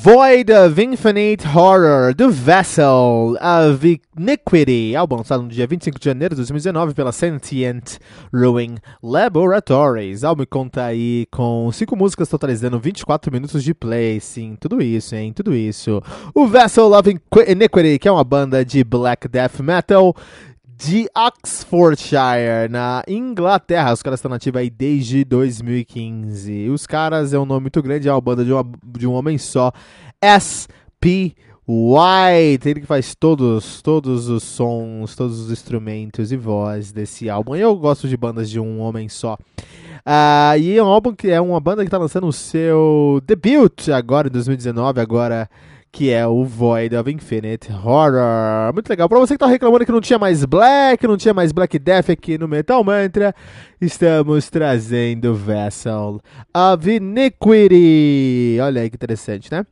Void of Infinite Horror, The Vessel of Iniquity, álbum lançado no dia 25 de janeiro de 2019 pela Sentient Ruin Laboratories. O álbum conta aí com 5 músicas totalizando 24 minutos de play, sim, tudo isso, hein, tudo isso. O Vessel of Iniquity, que é uma banda de black death metal de Oxfordshire, na Inglaterra. Os caras estão nativos aí desde 2015. Os caras é um nome muito grande, é uma banda de, uma, de um homem só. S.P. White, ele que faz todos, todos os sons, todos os instrumentos e voz desse álbum. Eu gosto de bandas de um homem só. Uh, e é um álbum que é uma banda que está lançando o seu debut agora em 2019, agora que é o Void of Infinite Horror. Muito legal. Pra você que tá reclamando que não tinha mais Black, não tinha mais Black Death aqui no Metal Mantra, estamos trazendo Vessel of Iniquity. Olha aí que interessante, né?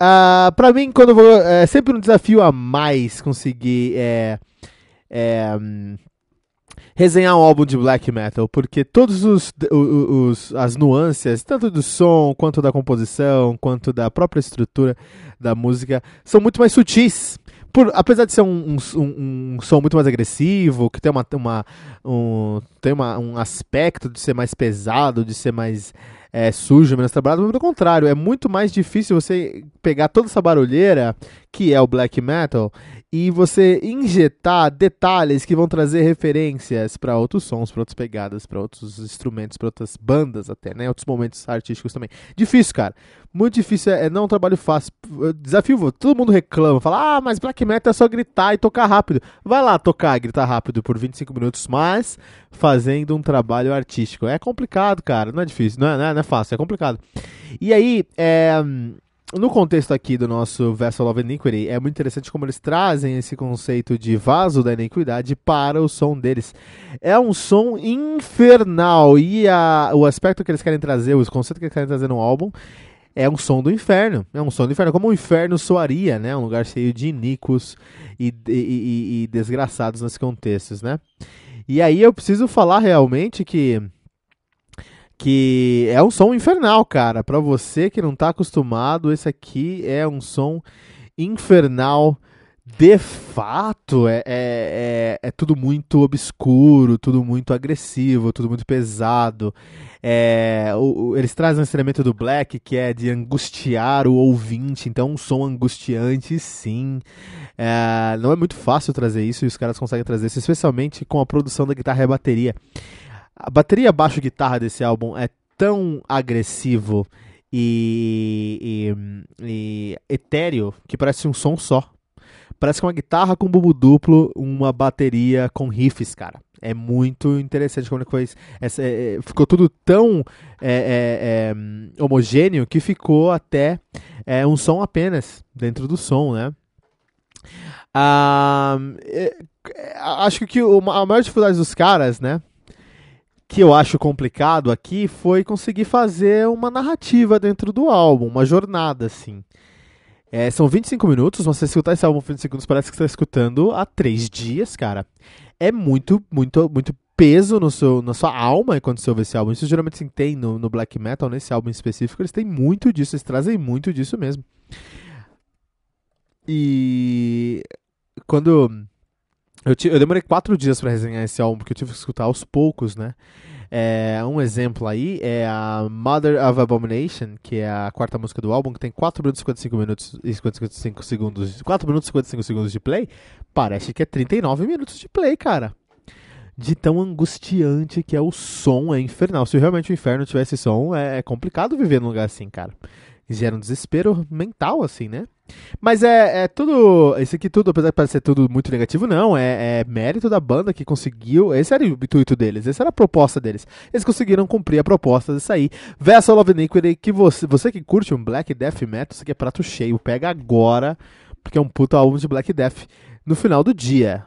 Uh, pra mim, quando vou. É sempre um desafio a mais conseguir. É, é, resenhar um álbum de black metal, porque todos os, os, as nuances, tanto do som, quanto da composição, quanto da própria estrutura da música, são muito mais sutis. Por, apesar de ser um, um, um, som muito mais agressivo, que tem, uma, uma, um, tem uma, um aspecto de ser mais pesado, de ser mais é, sujo, menos trabalhado, pelo contrário, é muito mais difícil você pegar toda essa barulheira, que é o black metal, e você injetar detalhes que vão trazer referências para outros sons, para outras pegadas, para outros instrumentos, para outras bandas até, né? Outros momentos artísticos também. Difícil, cara. Muito difícil, é, não é um trabalho fácil. Desafio, todo mundo reclama, fala: "Ah, mas black metal é só gritar e tocar rápido". Vai lá tocar gritar rápido por 25 minutos, mas fazendo um trabalho artístico. É complicado, cara, não é difícil, não é, não é, não é fácil, é complicado. E aí, é no contexto aqui do nosso Vessel of Iniquity, é muito interessante como eles trazem esse conceito de vaso da iniquidade para o som deles. É um som infernal e a, o aspecto que eles querem trazer, os conceitos que eles querem trazer no álbum, é um som do inferno. É um som do inferno, como o inferno soaria, né? Um lugar cheio de iníquos e, e, e, e desgraçados nesses contextos, né? E aí eu preciso falar realmente que que é um som infernal, cara. Para você que não tá acostumado, esse aqui é um som infernal. De fato, é, é, é, é tudo muito obscuro, tudo muito agressivo, tudo muito pesado. É, o, o, eles trazem esse elemento do black que é de angustiar o ouvinte, então um som angustiante, sim. É, não é muito fácil trazer isso e os caras conseguem trazer isso, especialmente com a produção da guitarra e a bateria. A bateria baixo guitarra desse álbum é tão agressivo e, e, e etéreo que parece um som só. Parece que uma guitarra com bumbo duplo, uma bateria com riffs, cara. É muito interessante como é foi. Essa, é, é, ficou tudo tão é, é, é homogêneo que ficou até é, um som apenas dentro do som, né? Ah, acho que a maior dificuldade dos caras, né? Que eu acho complicado aqui foi conseguir fazer uma narrativa dentro do álbum, uma jornada assim. É, são 25 minutos, você escutar esse álbum 25 segundos parece que você está escutando há três dias, cara. É muito, muito, muito peso no seu, na sua alma quando você ouve esse álbum. Isso geralmente se tem no, no black metal, nesse álbum específico, eles têm muito disso, eles trazem muito disso mesmo. E quando eu, eu demorei quatro dias para resenhar esse álbum, porque eu tive que escutar aos poucos, né? É, um exemplo aí é a Mother of Abomination, que é a quarta música do álbum, que tem 4 minutos e 55 minutos e 55 segundos. 4 minutos e 55 segundos de play. Parece que é 39 minutos de play, cara. De tão angustiante que é o som, é infernal. Se realmente o inferno tivesse som, é, é complicado viver num lugar assim, cara. Gera um desespero mental, assim, né? Mas é, é tudo. Esse aqui tudo, apesar de parecer tudo muito negativo, não. É, é, mérito da banda que conseguiu. Esse era o intuito deles, essa era a proposta deles. Eles conseguiram cumprir a proposta de sair. Vessel of Iniquity, que você, você que curte um Black Death Metal, isso aqui é prato cheio. Pega agora, porque é um puto álbum de Black Death. No final do dia.